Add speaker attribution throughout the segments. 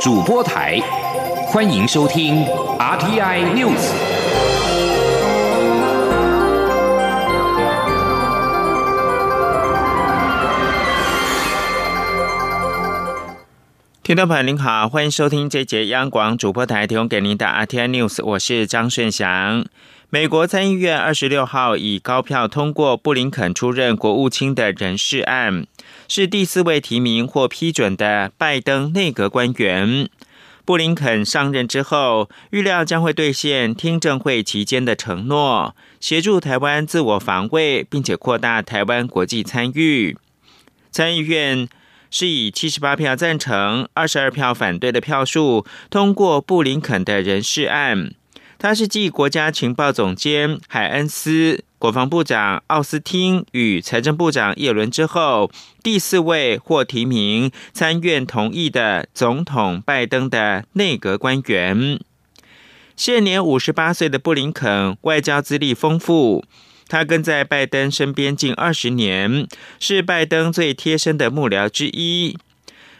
Speaker 1: 主播台，欢迎收听 RTI News。
Speaker 2: 听众朋友您好，欢迎收听这节央广主播台提供给您的 RTI News，我是张顺祥。美国参议院二十六号以高票通过布林肯出任国务卿的人事案，是第四位提名或批准的拜登内阁官员。布林肯上任之后，预料将会兑现听证会期间的承诺，协助台湾自我防卫，并且扩大台湾国际参与。参议院是以七十八票赞成、二十二票反对的票数通过布林肯的人事案。他是继国家情报总监海恩斯、国防部长奥斯汀与财政部长耶伦之后，第四位获提名参院同意的总统拜登的内阁官员。现年五十八岁的布林肯，外交资历丰富，他跟在拜登身边近二十年，是拜登最贴身的幕僚之一。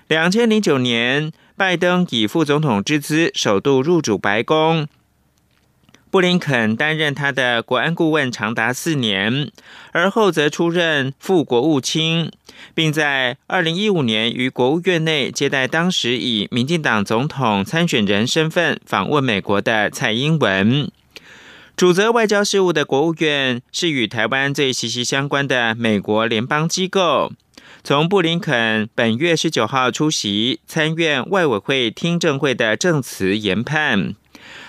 Speaker 2: 两千零九年，拜登以副总统之姿首度入主白宫。布林肯担任他的国安顾问长达四年，而后则出任副国务卿，并在二零一五年于国务院内接待当时以民进党总统参选人身份访问美国的蔡英文。主责外交事务的国务院是与台湾最息息相关的美国联邦机构。从布林肯本月十九号出席参院外委会听证会的证词研判。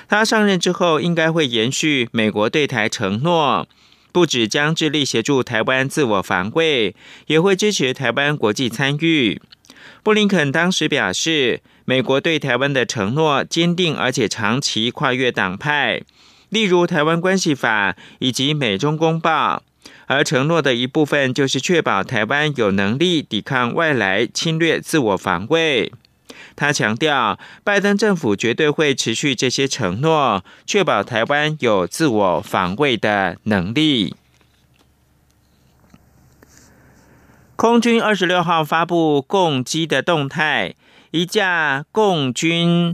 Speaker 2: 他上任之后，应该会延续美国对台承诺，不止将致力协助台湾自我防卫，也会支持台湾国际参与。布林肯当时表示，美国对台湾的承诺坚定而且长期跨越党派，例如《台湾关系法》以及《美中公报》，而承诺的一部分就是确保台湾有能力抵抗外来侵略、自我防卫。他强调，拜登政府绝对会持续这些承诺，确保台湾有自我防卫的能力。空军二十六号发布共机的动态，一架共军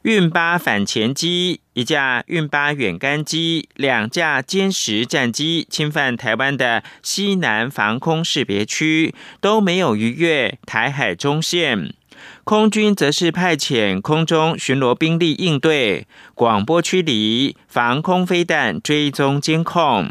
Speaker 2: 运八反潜机、一架运八远干机、两架歼十战机侵犯台湾的西南防空识别区，都没有逾越台海中线。空军则是派遣空中巡逻兵力应对，广播驱离、防空飞弹追踪监控。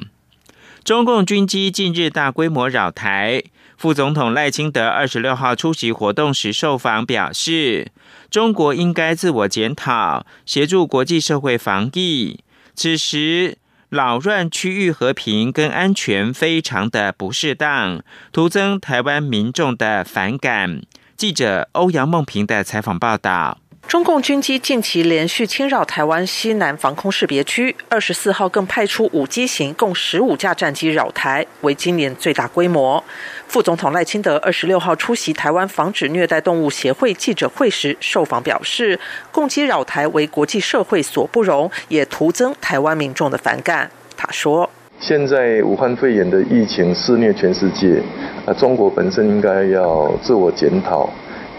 Speaker 2: 中共军机近日大规模扰台，副总统赖清德二十六号出席活动时受访表示，中国应该自我检讨，协助国际社会防疫。此时扰乱区域和平跟安全非常的不适当，徒增台湾民众的反感。记者欧阳梦平的采访报道：
Speaker 3: 中共军机近期连续侵扰台湾西南防空识别区，二十四号更派出五机型共十五架战机扰台，为今年最大规模。副总统赖清德二十六号出席台湾防止虐待动物协会记者会时受访表示，共机扰台为国际社会所不容，也徒增台湾民众的反感。他说。
Speaker 4: 现在武汉肺炎的疫情肆虐全世界，啊中国本身应该要自我检讨，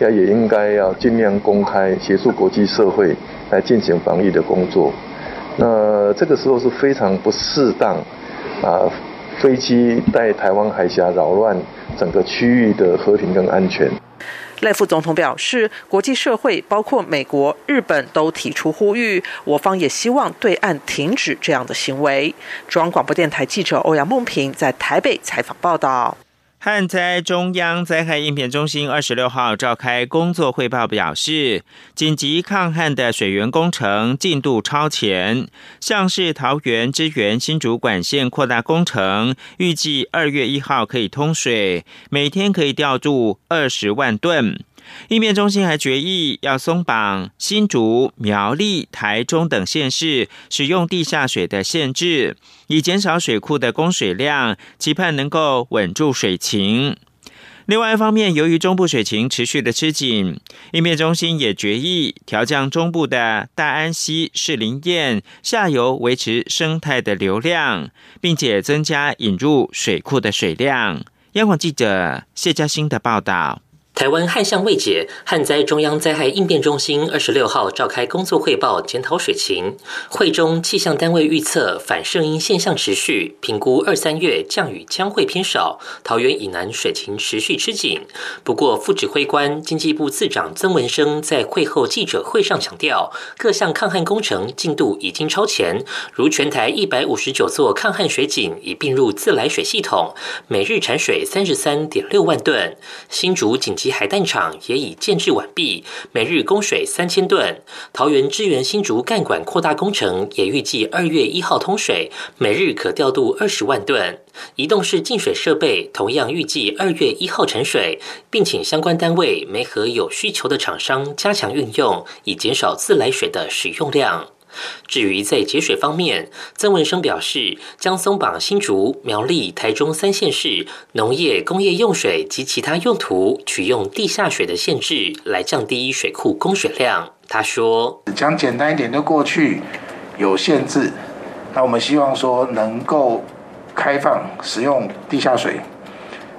Speaker 4: 也也应该要尽量公开协助国际社会来进行防疫的工作。那这个时候是非常不适当，啊，飞机在台湾海峡扰乱整个区域的和平跟安全。
Speaker 3: 赖副总统表示，国际社会包括美国、日本都提出呼吁，我方也希望对岸停止这样的行为。中央广播电台记者欧阳梦平在台北采访报道。
Speaker 2: 旱灾中央灾害应变中心二十六号召开工作汇报，表示紧急抗旱的水源工程进度超前，像是桃园支援新竹管线扩大工程，预计二月一号可以通水，每天可以调度二十万吨。应变中心还决议要松绑新竹、苗栗、台中等县市使用地下水的限制，以减少水库的供水量，期盼能够稳住水情。另外一方面，由于中部水情持续的吃紧，应变中心也决议调降中部的大安溪、士林堰下游维持生态的流量，并且增加引入水库的水量。央广记者谢嘉欣的报道。
Speaker 5: 台湾旱象未解，旱灾中央灾害应变中心二十六号召开工作汇报，检讨水情。会中气象单位预测反圣音现象持续，评估二三月降雨将会偏少，桃园以南水情持续吃紧。不过，副指挥官经济部次长曾文生在会后记者会上强调，各项抗旱工程进度已经超前，如全台一百五十九座抗旱水井已并入自来水系统，每日产水三十三点六万吨。新竹紧急及海淡厂也已建制完毕，每日供水三千吨。桃园支援新竹干管扩大工程也预计二月一号通水，每日可调度二十万吨。移动式净水设备同样预计二月一号沉水，并请相关单位媒合有需求的厂商加强运用，以减少自来水的使用量。至于在节水方面，曾文生表示，将松绑新竹、苗栗、台中三县市农业、工业用水及其他用途取用地下水的限制，来降低水库供水量。他说：“
Speaker 6: 讲简单一点，就过去有限制，那我们希望说能够开放使用地下水，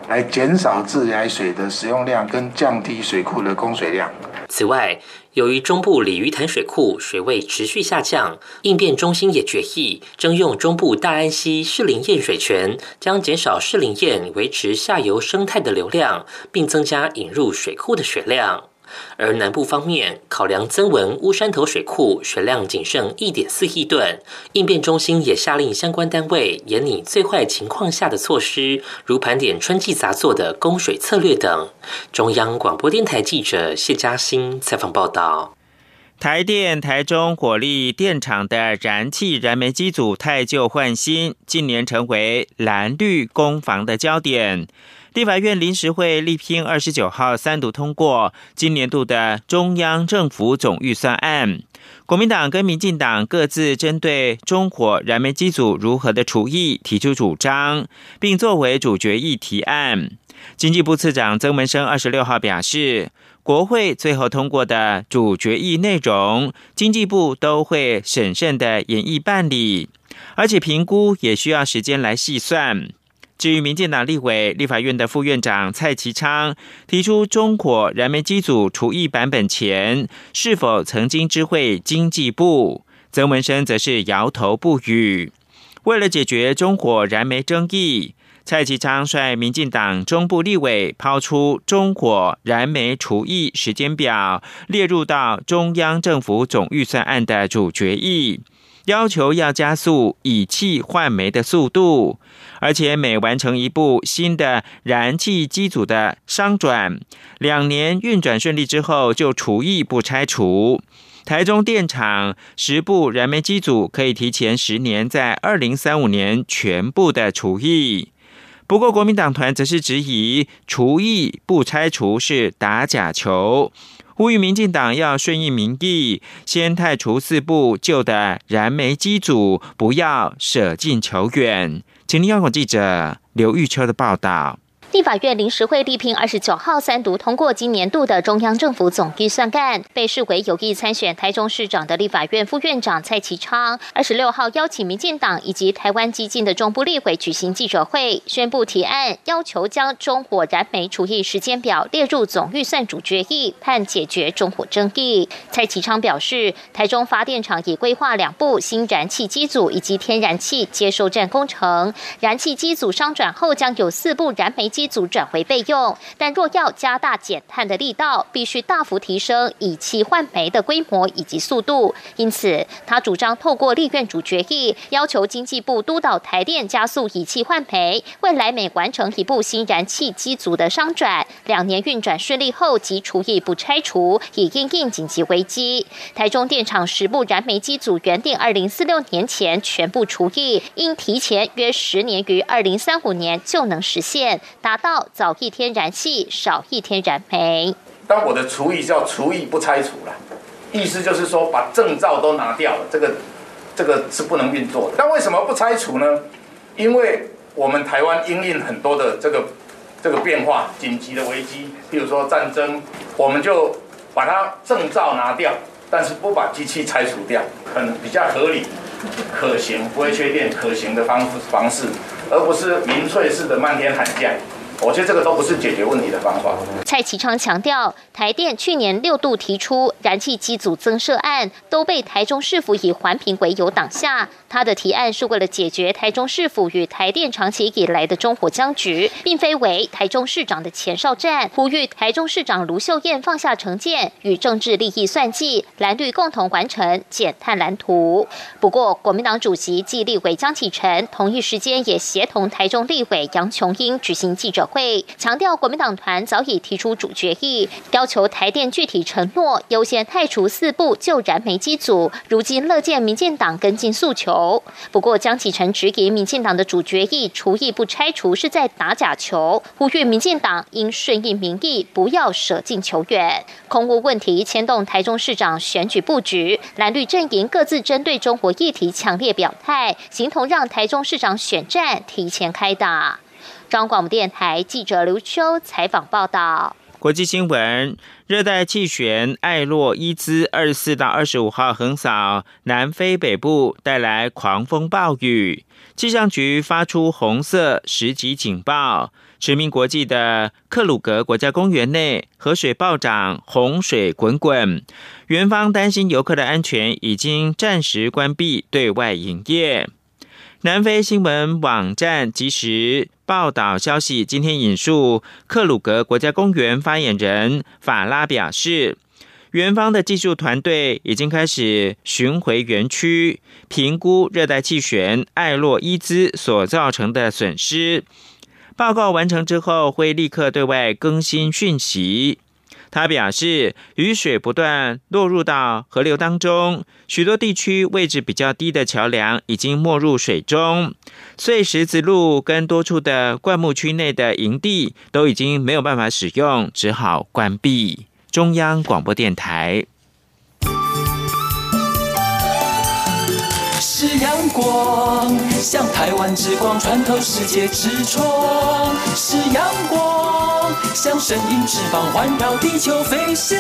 Speaker 6: 来减少自来水的使用量，跟降低水库的供水量。
Speaker 5: 此外。”由于中部鲤鱼潭水库水位持续下降，应变中心也决议征用中部大安溪士林堰水权，将减少士林堰维持下游生态的流量，并增加引入水库的水量。而南部方面，考量增文乌山头水库水量仅剩一点四亿吨，应变中心也下令相关单位严拟最坏情况下的措施，如盘点春季杂作的供水策略等。中央广播电台记者谢嘉欣采访报道。
Speaker 2: 台电台中火力电厂的燃气燃煤机组太旧换新，近年成为蓝绿攻防的焦点。立法院临时会力拼二十九号三读通过今年度的中央政府总预算案。国民党跟民进党各自针对中火燃煤机组如何的除役提出主张，并作为主决议提案。经济部次长曾文生二十六号表示，国会最后通过的主决议内容，经济部都会审慎的演绎办理，而且评估也需要时间来细算。至于民进党立委、立法院的副院长蔡其昌提出中火燃煤机组除役版本前，是否曾经知会经济部？曾文生则是摇头不语。为了解决中火燃煤争议，蔡其昌率民进党中部立委抛出中火燃煤除役时间表，列入到中央政府总预算案的主决议。要求要加速以气换煤的速度，而且每完成一部新的燃气机组的商转，两年运转顺利之后就除役不拆除。台中电厂十部燃煤机组可以提前十年，在二零三五年全部的除役。不过国民党团则是质疑除役不拆除是打假球。呼吁民进党要顺应民意，先汰除四部旧的燃煤机组，不要舍近求远。请听央广记者刘玉秋的报道。
Speaker 7: 立法院临时会力拼二十九号三读通过今年度的中央政府总预算案，被视为有意参选台中市长的立法院副院长蔡其昌，二十六号邀请民进党以及台湾激进的中部立委举行记者会，宣布提案，要求将中火燃煤除役时间表列入总预算主决议，盼解决中火争议。蔡其昌表示，台中发电厂已规划两部新燃气机组以及天然气接收站工程，燃气机组商转后将有四部燃煤机。组转回备用，但若要加大减碳的力道，必须大幅提升以气换煤的规模以及速度。因此，他主张透过立院主决议，要求经济部督导台电加速以气换煤。未来每完成一部新燃气机组的商转，两年运转顺利后即除役不拆除，以应应紧急危机。台中电厂十部燃煤机组原定二零四六年前全部除役，应提前约十年于二零三五年就能实现。达到早一天燃气，少一天燃煤。
Speaker 8: 当我的厨艺叫厨艺不拆除了，意思就是说把证照都拿掉了，这个这个是不能运作的。但为什么不拆除呢？因为我们台湾因应很多的这个这个变化、紧急的危机，譬如说战争，我们就把它证照拿掉，但是不把机器拆除掉，很比较合理、可行、不会缺电、可行的方方式。而不是民粹式的漫天喊价，我觉得这个都不是解决问题的方法。
Speaker 7: 蔡其昌强调，台电去年六度提出燃气机组增设案，都被台中市府以环评为由挡下。他的提案是为了解决台中市府与台电长期以来的中火僵局，并非为台中市长的前哨战。呼吁台中市长卢秀燕放下成见与政治利益算计，蓝绿共同完成减碳蓝图。不过，国民党主席暨立委江启臣同一时间也协同台中立委杨琼英举行记者会，强调国民党团早已提出主决议，要求台电具体承诺优先汰除四部旧燃煤机组。如今乐见民进党跟进诉求。不过，江启臣直言民进党的主决议，除役不拆除是在打假球，呼吁民进党应顺应民意，不要舍近求远。空屋问题牵动台中市长选举布局，蓝绿阵营各自针对中国议题强烈表态，形同让台中市长选战提前开打。中央广播电台记者刘秋采访报道。
Speaker 2: 国际新闻：热带气旋艾洛伊兹二十四到二十五号横扫南非北部，带来狂风暴雨。气象局发出红色十级警报。驰名国际的克鲁格国家公园内河水暴涨，洪水滚滚。园方担心游客的安全，已经暂时关闭对外营业。南非新闻网站及时报道消息，今天引述克鲁格国家公园发言人法拉表示，园方的技术团队已经开始巡回园区，评估热带气旋艾洛伊兹所造成的损失。报告完成之后，会立刻对外更新讯息。他表示，雨水不断落入到河流当中，许多地区位置比较低的桥梁已经没入水中，碎石子路跟多处的灌木区内的营地都已经没有办法使用，只好关闭。中央广播电台。是阳光，像台湾之光穿透世界之窗；像神鹰翅膀环绕地球飞翔。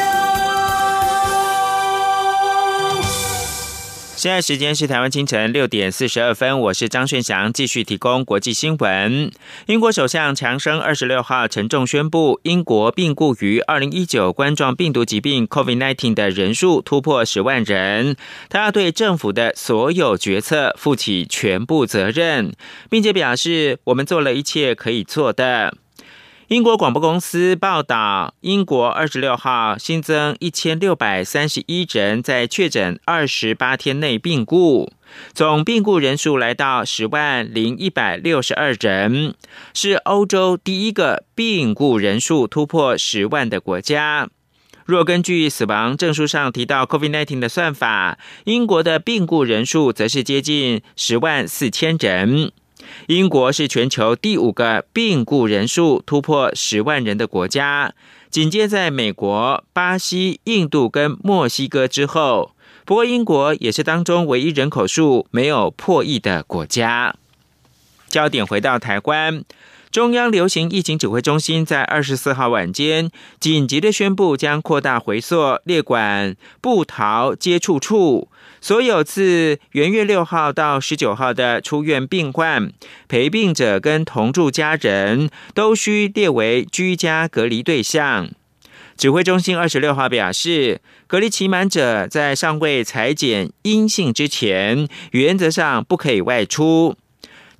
Speaker 2: 现在时间是台湾清晨六点四十二分，我是张炫祥，继续提供国际新闻。英国首相强生二十六号沉重宣布，英国病故于二零一九冠状病毒疾病 （COVID-19） 的人数突破十万人，他要对政府的所有决策负起全部责任，并且表示我们做了一切可以做的。英国广播公司报道，英国二十六号新增一千六百三十一人在确诊二十八天内病故，总病故人数来到十万零一百六十二人，是欧洲第一个病故人数突破十万的国家。若根据死亡证书上提到 COVID-19 的算法，英国的病故人数则是接近十万四千人。英国是全球第五个病故人数突破十万人的国家，紧接在美国、巴西、印度跟墨西哥之后。不过，英国也是当中唯一人口数没有破亿的国家。焦点回到台湾。中央流行疫情指挥中心在二十四号晚间紧急的宣布，将扩大回溯列管布桃接触处，所有自元月六号到十九号的出院病患、陪病者跟同住家人都需列为居家隔离对象。指挥中心二十六号表示，隔离期满者在尚未裁剪阴性之前，原则上不可以外出。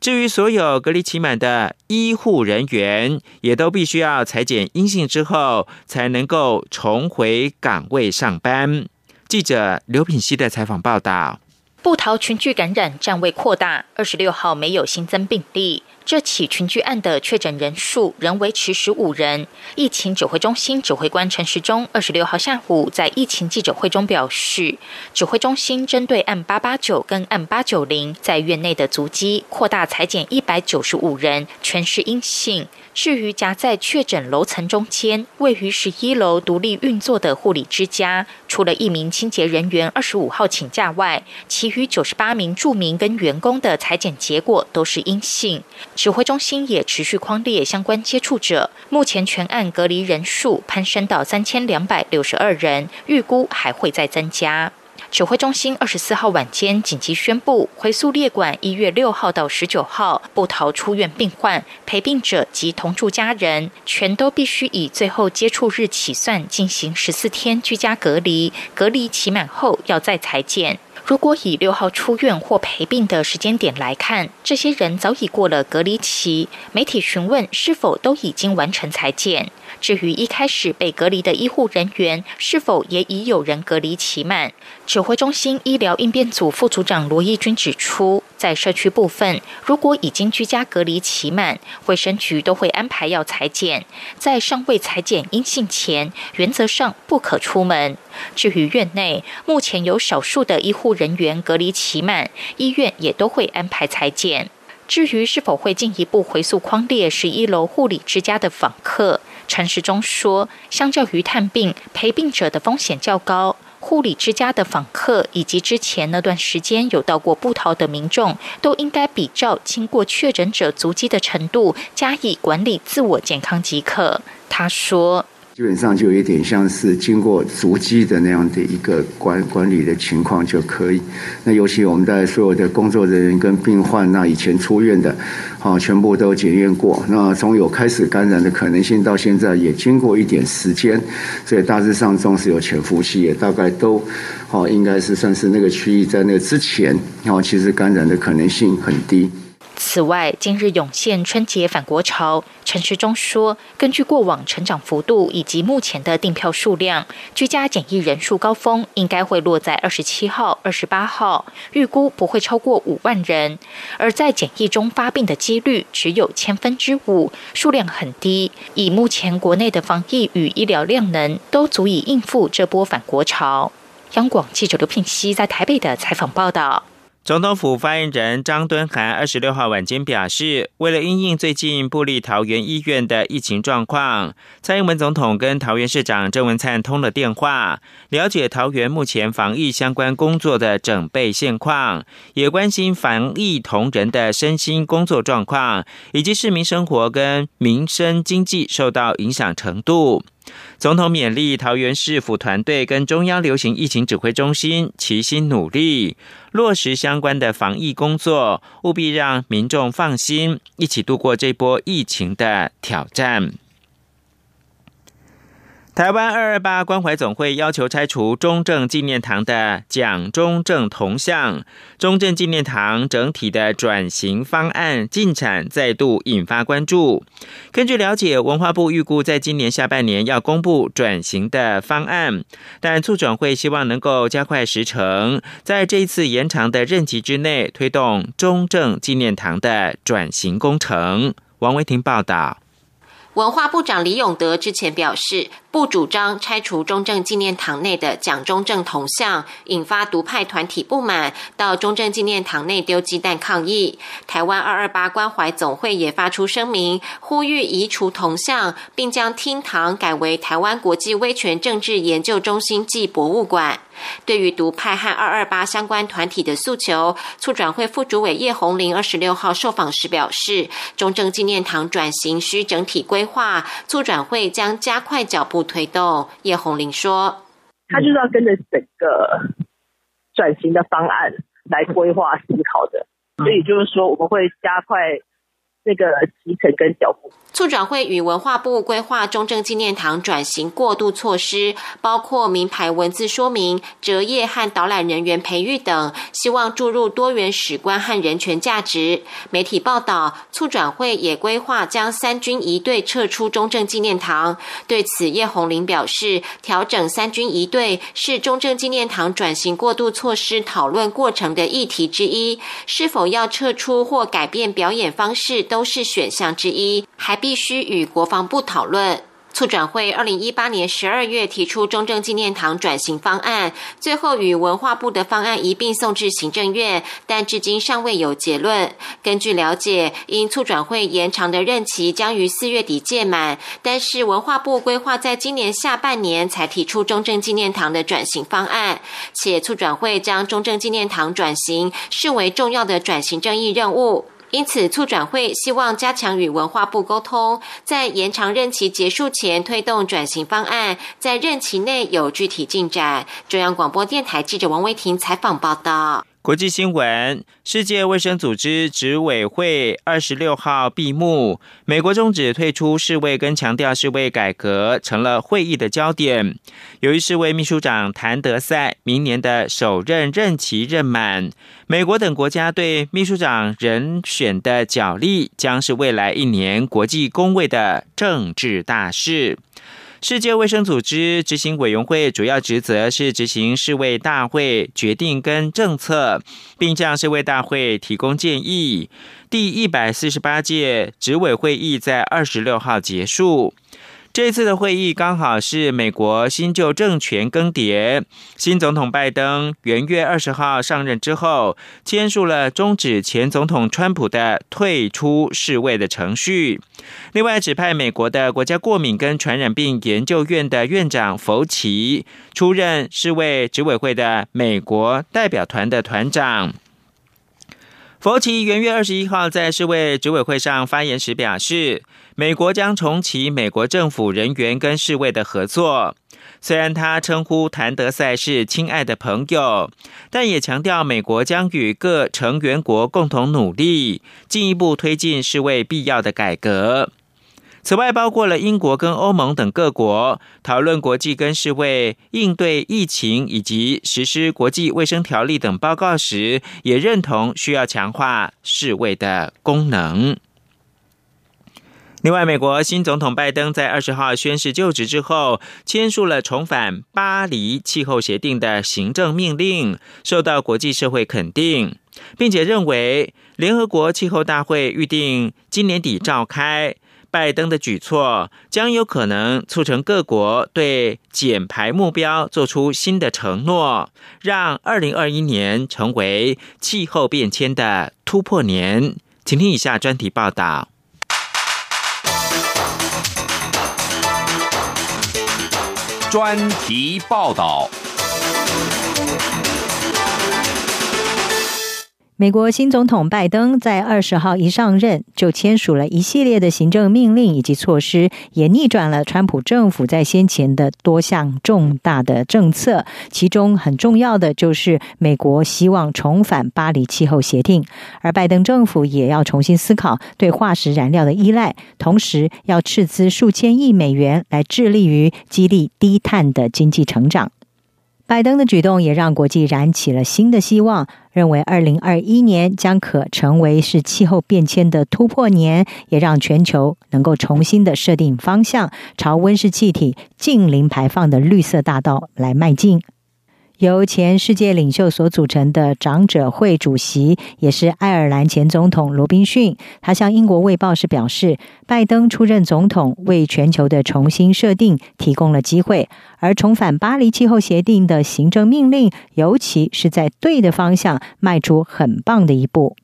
Speaker 2: 至于所有隔离期满的医护人员，也都必须要裁剪阴性之后，才能够重回岗位上班。记者刘品希的采访报道：
Speaker 9: 布桃群聚感染暂未扩大，二十六号没有新增病例。这起群聚案的确诊人数仍维持十五人。疫情指挥中心指挥官陈时中二十六号下午在疫情记者会中表示，指挥中心针对案八八九跟案八九零在院内的足迹扩大裁减一百九十五人，全是阴性。至于夹在确诊楼层中间、位于十一楼独立运作的护理之家，除了一名清洁人员二十五号请假外，其余九十八名住民跟员工的裁剪结果都是阴性。指挥中心也持续框列相关接触者，目前全案隔离人数攀升到三千两百六十二人，预估还会再增加。指挥中心二十四号晚间紧急宣布，回溯列管一月六号到十九号不逃出院病患、陪病者及同住家人，全都必须以最后接触日起算进行十四天居家隔离，隔离期满后要再裁剪。如果以六号出院或陪病的时间点来看，这些人早已过了隔离期。媒体询问是否都已经完成裁剪。至于一开始被隔离的医护人员，是否也已有人隔离期满？指挥中心医疗应变组副组长罗义军指出，在社区部分，如果已经居家隔离期满，卫生局都会安排要裁剪。在尚未裁剪阴性前，原则上不可出门。至于院内，目前有少数的医护人员隔离期满，医院也都会安排裁剪。至于是否会进一步回溯框列十一楼护理之家的访客？陈时中说，相较于探病陪病者的风险较高，护理之家的访客以及之前那段时间有到过布桃的民众，都应该比照经过确诊者足迹的程度加以管理自我健康即可。他说。
Speaker 10: 基本上就有一点像是经过足迹的那样的一个管管理的情况就可以。那尤其我们在所有的工作人员跟病患，那以前出院的，啊，全部都检验过。那从有开始感染的可能性到现在也经过一点时间，所以大致上总是有潜伏期，也大概都，哦，应该是算是那个区域在那之前，然后其实感染的可能性很低。
Speaker 9: 此外，今日涌现春节返国潮，陈时中说，根据过往成长幅度以及目前的订票数量，居家检疫人数高峰应该会落在二十七号、二十八号，预估不会超过五万人。而在检疫中发病的几率只有千分之五，数量很低。以目前国内的防疫与医疗量能，都足以应付这波返国潮。央广记者刘聘熙在台北的采访报道。
Speaker 2: 总统府发言人张敦涵二十六号晚间表示，为了因应最近布利桃园医院的疫情状况，蔡英文总统跟桃园市长郑文灿通了电话，了解桃园目前防疫相关工作的整备现况，也关心防疫同仁的身心工作状况，以及市民生活跟民生经济受到影响程度。总统勉励桃园市府团队跟中央流行疫情指挥中心齐心努力，落实相关的防疫工作，务必让民众放心，一起度过这波疫情的挑战。台湾二二八关怀总会要求拆除中正纪念堂的蒋中正铜像，中正纪念堂整体的转型方案进展再度引发关注。根据了解，文化部预估在今年下半年要公布转型的方案，但促转会希望能够加快时程，在这一次延长的任期之内推动中正纪念堂的转型工程。王维婷报道。
Speaker 11: 文化部长李永德之前表示。不主张拆除中正纪念堂内的蒋中正铜像，引发独派团体不满，到中正纪念堂内丢鸡蛋抗议。台湾二二八关怀总会也发出声明，呼吁移除铜像，并将厅堂改为台湾国际威权政治研究中心暨博物馆。对于独派和二二八相关团体的诉求，促转会副主委叶红林二十六号受访时表示，中正纪念堂转型需整体规划，促转会将加快脚步。推动叶红玲说：“
Speaker 12: 他就是要跟着整个转型的方案来规划思考的，所以就是说我们会加快。”那个提成跟脚步，
Speaker 11: 促转会与文化部规划中正纪念堂转型过渡措施，包括名牌文字说明、折页和导览人员培育等，希望注入多元史观和人权价值。媒体报道，促转会也规划将三军仪队撤出中正纪念堂。对此，叶红林表示，调整三军仪队是中正纪念堂转型过渡措施讨论过程的议题之一，是否要撤出或改变表演方式？都是选项之一，还必须与国防部讨论。促转会二零一八年十二月提出中正纪念堂转型方案，最后与文化部的方案一并送至行政院，但至今尚未有结论。根据了解，因促转会延长的任期将于四月底届满，但是文化部规划在今年下半年才提出中正纪念堂的转型方案，且促转会将中正纪念堂转型视为重要的转型正义任务。因此，促转会希望加强与文化部沟通，在延长任期结束前推动转型方案，在任期内有具体进展。中央广播电台记者王维婷采访报道。
Speaker 2: 国际新闻：世界卫生组织执委会二十六号闭幕，美国终止退出世卫跟强调世卫改革成了会议的焦点。由于世卫秘书长谭德赛明年的首任任期任满，美国等国家对秘书长人选的角力将是未来一年国际公卫的政治大事。世界卫生组织执行委员会主要职责是执行世卫大会决定跟政策，并向世卫大会提供建议。第一百四十八届执委会议在二十六号结束。这次的会议刚好是美国新旧政权更迭，新总统拜登元月二十号上任之后，签署了终止前总统川普的退出世卫的程序。另外，指派美国的国家过敏跟传染病研究院的院长福奇出任世卫执委会的美国代表团的团长。佛奇元月二十一号在世卫执委会上发言时表示，美国将重启美国政府人员跟世卫的合作。虽然他称呼谭德赛是亲爱的朋友，但也强调美国将与各成员国共同努力，进一步推进世卫必要的改革。此外，包括了英国跟欧盟等各国讨论国际跟世卫应对疫情以及实施国际卫生条例等报告时，也认同需要强化世卫的功能。另外，美国新总统拜登在二十号宣誓就职之后，签署了重返巴黎气候协定的行政命令，受到国际社会肯定，并且认为联合国气候大会预定今年底召开。拜登的举措将有可能促成各国对减排目标做出新的承诺，让二零二一年成为气候变迁的突破年。请听以下专题报道。
Speaker 1: 专题报道。
Speaker 13: 美国新总统拜登在二十号一上任，就签署了一系列的行政命令以及措施，也逆转了川普政府在先前的多项重大的政策。其中很重要的就是美国希望重返巴黎气候协定，而拜登政府也要重新思考对化石燃料的依赖，同时要斥资数千亿美元来致力于激励低碳的经济成长。拜登的举动也让国际燃起了新的希望，认为二零二一年将可成为是气候变迁的突破年，也让全球能够重新的设定方向，朝温室气体净零排放的绿色大道来迈进。由前世界领袖所组成的长者会主席，也是爱尔兰前总统罗宾逊，他向英国卫报时表示，拜登出任总统为全球的重新设定提供了机会，而重返巴黎气候协定的行政命令，尤其是在对的方向迈出很棒的一步。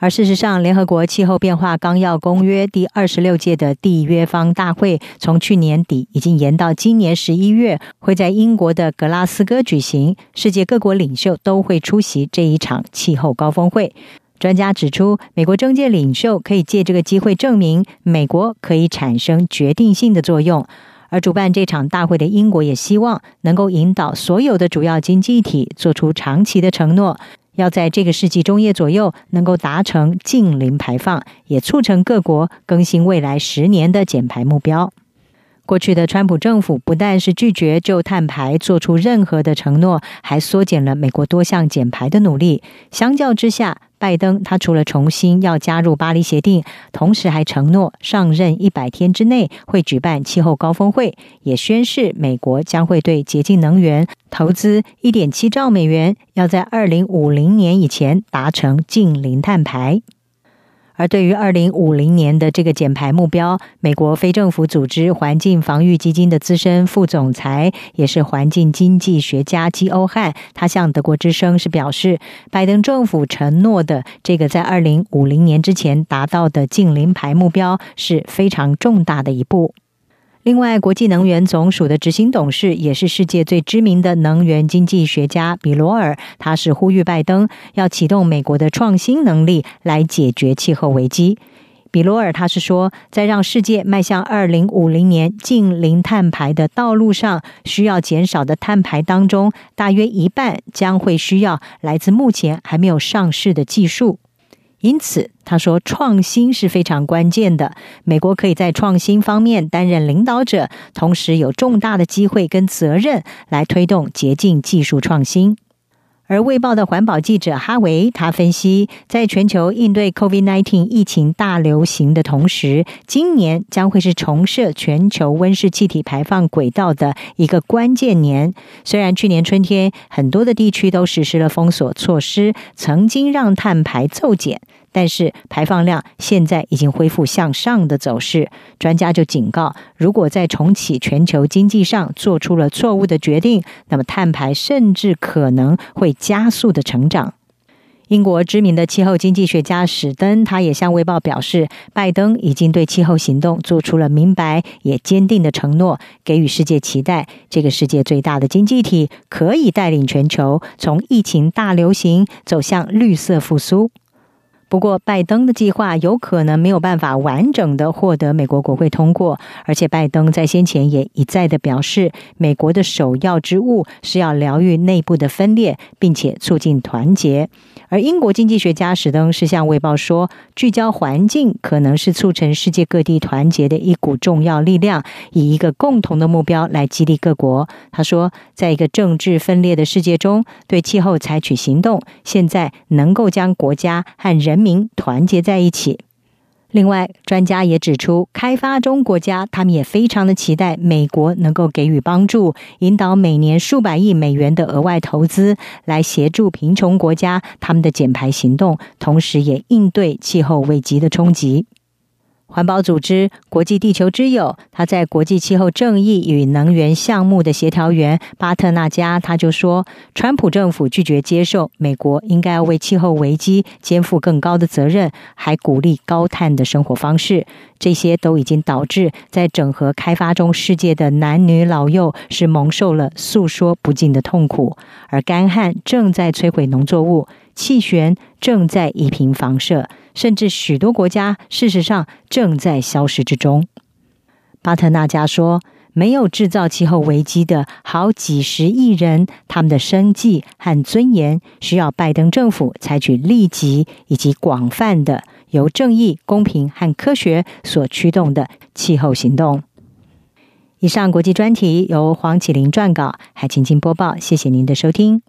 Speaker 13: 而事实上，联合国气候变化纲要公约第二十六届的缔约方大会，从去年底已经延到今年十一月，会在英国的格拉斯哥举行。世界各国领袖都会出席这一场气候高峰会。专家指出，美国政界领袖可以借这个机会证明，美国可以产生决定性的作用。而主办这场大会的英国也希望能够引导所有的主要经济体做出长期的承诺。要在这个世纪中叶左右能够达成净零排放，也促成各国更新未来十年的减排目标。过去的川普政府不但是拒绝就碳排做出任何的承诺，还缩减了美国多项减排的努力。相较之下，拜登他除了重新要加入巴黎协定，同时还承诺上任一百天之内会举办气候高峰会，也宣示美国将会对洁净能源投资一点七兆美元，要在二零五零年以前达成净零碳排。而对于二零五零年的这个减排目标，美国非政府组织环境防御基金的资深副总裁，也是环境经济学家基欧汉，他向德国之声是表示，拜登政府承诺的这个在二零五零年之前达到的净零排目标是非常重大的一步。另外，国际能源总署的执行董事也是世界最知名的能源经济学家比罗尔，他是呼吁拜登要启动美国的创新能力来解决气候危机。比罗尔他是说，在让世界迈向二零五零年近零碳排的道路上，需要减少的碳排当中，大约一半将会需要来自目前还没有上市的技术。因此，他说，创新是非常关键的。美国可以在创新方面担任领导者，同时有重大的机会跟责任来推动洁净技术创新。而《卫报》的环保记者哈维，他分析，在全球应对 COVID-19 疫情大流行的同时，今年将会是重设全球温室气体排放轨道的一个关键年。虽然去年春天很多的地区都实施了封锁措施，曾经让碳排骤减。但是排放量现在已经恢复向上的走势，专家就警告，如果在重启全球经济上做出了错误的决定，那么碳排甚至可能会加速的成长。英国知名的气候经济学家史登，他也向《卫报》表示，拜登已经对气候行动做出了明白也坚定的承诺，给予世界期待，这个世界最大的经济体可以带领全球从疫情大流行走向绿色复苏。不过，拜登的计划有可能没有办法完整的获得美国国会通过，而且拜登在先前也一再的表示，美国的首要之务是要疗愈内部的分裂，并且促进团结。而英国经济学家史登是向《卫报》说，聚焦环境可能是促成世界各地团结的一股重要力量，以一个共同的目标来激励各国。他说，在一个政治分裂的世界中，对气候采取行动，现在能够将国家和人民团结在一起。另外，专家也指出，开发中国家他们也非常的期待美国能够给予帮助，引导每年数百亿美元的额外投资，来协助贫穷国家他们的减排行动，同时也应对气候危机的冲击。环保组织国际地球之友，他在国际气候正义与能源项目的协调员巴特纳加，他就说，川普政府拒绝接受美国应该要为气候危机肩负更高的责任，还鼓励高碳的生活方式，这些都已经导致在整合开发中世界的男女老幼是蒙受了诉说不尽的痛苦，而干旱正在摧毁农作物。气旋正在移平房舍，甚至许多国家事实上正在消失之中。巴特纳加说：“没有制造气候危机的好几十亿人，他们的生计和尊严需要拜登政府采取立即以及广泛的由正义、公平和科学所驱动的气候行动。”以上国际专题由黄启林撰稿，海青青播报。谢谢您的收听。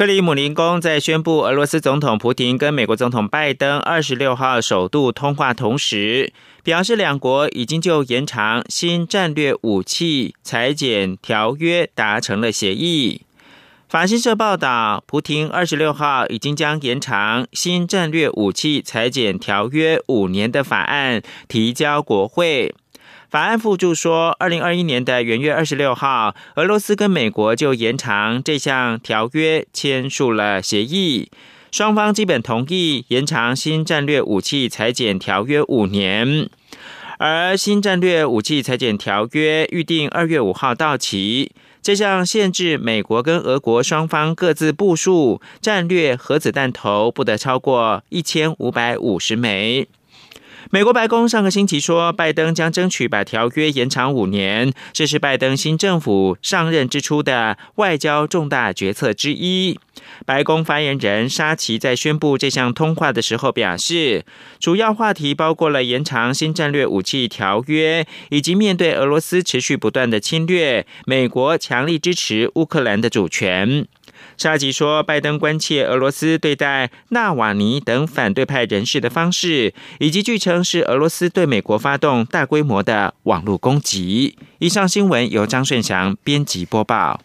Speaker 2: 克里姆林宫在宣布俄罗斯总统普京跟美国总统拜登二十六号首度通话同时，表示两国已经就延长新战略武器裁减条约达成了协议。法新社报道，普京二十六号已经将延长新战略武器裁减条约五年的法案提交国会。法案附注说，二零二一年的元月二十六号，俄罗斯跟美国就延长这项条约签署了协议，双方基本同意延长新战略武器裁减条约五年。而新战略武器裁减条约预定二月五号到期，这项限制美国跟俄国双方各自部署战略核子弹头不得超过一千五百五十枚。美国白宫上个星期说，拜登将争取把条约延长五年，这是拜登新政府上任之初的外交重大决策之一。白宫发言人沙奇在宣布这项通话的时候表示，主要话题包括了延长新战略武器条约，以及面对俄罗斯持续不断的侵略，美国强力支持乌克兰的主权。沙吉说，拜登关切俄罗斯对待纳瓦尼等反对派人士的方式，以及据称是俄罗斯对美国发动大规模的网络攻击。以上新闻由张顺祥编辑播报。